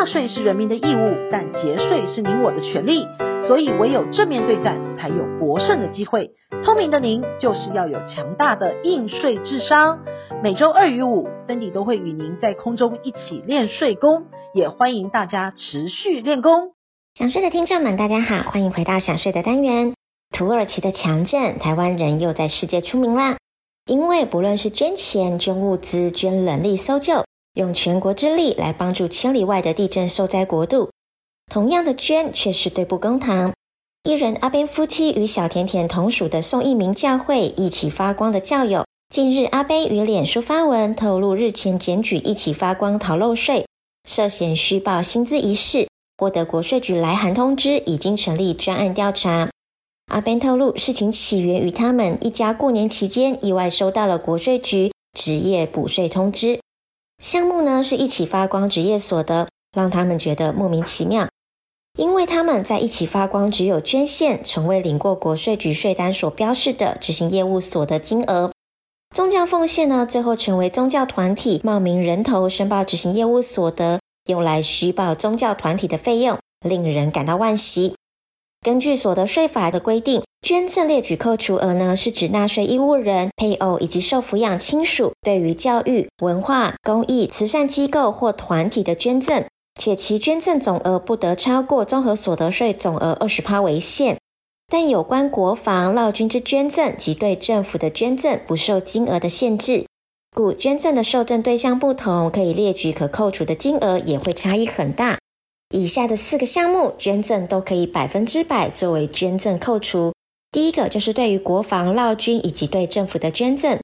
纳税是人民的义务，但节税是您我的权利。所以唯有正面对战，才有博胜的机会。聪明的您，就是要有强大的应税智商。每周二与五，Cindy 都会与您在空中一起练税功，也欢迎大家持续练功。想税的听众们，大家好，欢迎回到想税的单元。土耳其的强震，台湾人又在世界出名啦。因为不论是捐钱、捐物资、捐人力搜救，用全国之力来帮助千里外的地震受灾国度。同样的捐却是对簿公堂。艺人阿边夫妻与小甜甜同属的宋逸民教会一起发光的教友，近日阿边与脸书发文透露，日前检举一起发光逃漏税，涉嫌虚报薪资一事，获得国税局来函通知，已经成立专案调查。阿边透露，事情起源于他们一家过年期间意外收到了国税局职业补税通知，项目呢是一起发光职业所得，让他们觉得莫名其妙。因为他们在一起发光，只有捐献，从未领过国税局税单所标示的执行业务所得金额。宗教奉献呢，最后成为宗教团体冒名人头申报执行业务所得，用来虚报宗教团体的费用，令人感到惋惜。根据所得税法的规定，捐赠列举扣除额呢，是指纳税义务人、配偶以及受抚养亲属对于教育、文化、公益、慈善机构或团体的捐赠。且其捐赠总额不得超过综合所得税总额二十趴为限，但有关国防、劳军之捐赠及对政府的捐赠不受金额的限制，故捐赠的受赠对象不同，可以列举可扣除的金额也会差异很大。以下的四个项目捐赠都可以百分之百作为捐赠扣除。第一个就是对于国防、劳军以及对政府的捐赠；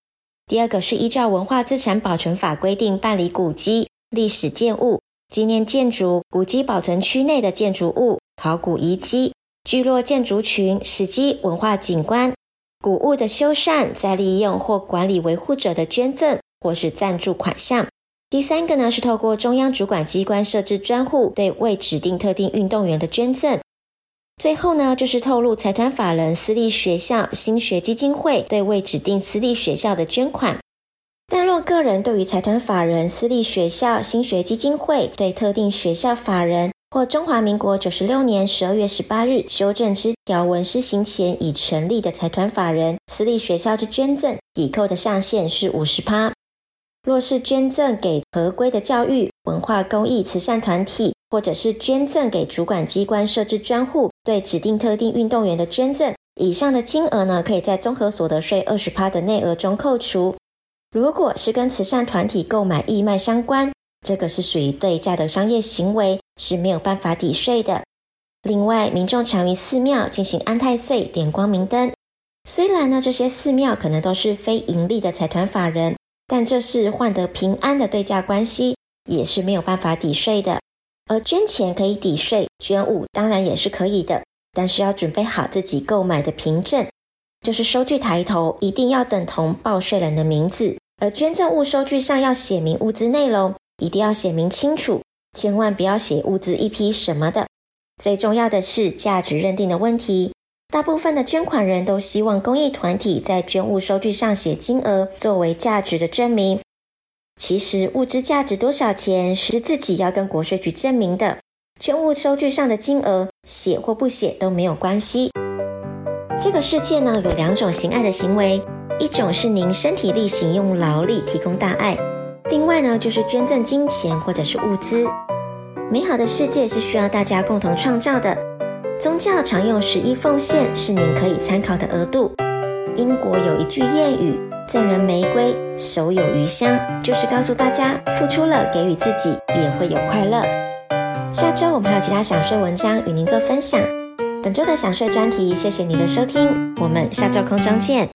第二个是依照文化资产保存法规定办理古迹、历史建物。纪念建筑、古迹保存区内的建筑物、考古遗迹、聚落建筑群、史迹文化景观、古物的修缮、再利用或管理维护者的捐赠或是赞助款项。第三个呢，是透过中央主管机关设置专户，对未指定特定运动员的捐赠。最后呢，就是透露财团法人私立学校兴学基金会对未指定私立学校的捐款。但若个人对于财团法人、私立学校、兴学基金会对特定学校法人或中华民国九十六年十二月十八日修正之条文施行前已成立的财团法人、私立学校之捐赠，抵扣的上限是五十趴。若是捐赠给合规的教育、文化、公益、慈善团体，或者是捐赠给主管机关设置专户对指定特定运动员的捐赠，以上的金额呢，可以在综合所得税二十趴的内额中扣除。如果是跟慈善团体购买义卖相关，这个是属于对价的商业行为，是没有办法抵税的。另外，民众常于寺庙进行安太岁、点光明灯，虽然呢这些寺庙可能都是非盈利的财团法人，但这是换得平安的对价关系，也是没有办法抵税的。而捐钱可以抵税，捐物当然也是可以的，但是要准备好自己购买的凭证，就是收据抬头一定要等同报税人的名字。而捐赠物收据上要写明物资内容，一定要写明清楚，千万不要写物资一批什么的。最重要的是价值认定的问题，大部分的捐款人都希望公益团体在捐物收据上写金额作为价值的证明。其实物资价值多少钱是自己要跟国税局证明的，捐物收据上的金额写或不写都没有关系。这个世界呢，有两种行爱的行为。一种是您身体力行用劳力提供大爱，另外呢就是捐赠金钱或者是物资。美好的世界是需要大家共同创造的。宗教常用十一奉献是您可以参考的额度。英国有一句谚语：“赠人玫瑰，手有余香”，就是告诉大家付出了，给予自己也会有快乐。下周我们还有其他想睡文章与您做分享。本周的想睡专题，谢谢您的收听，我们下周空中见。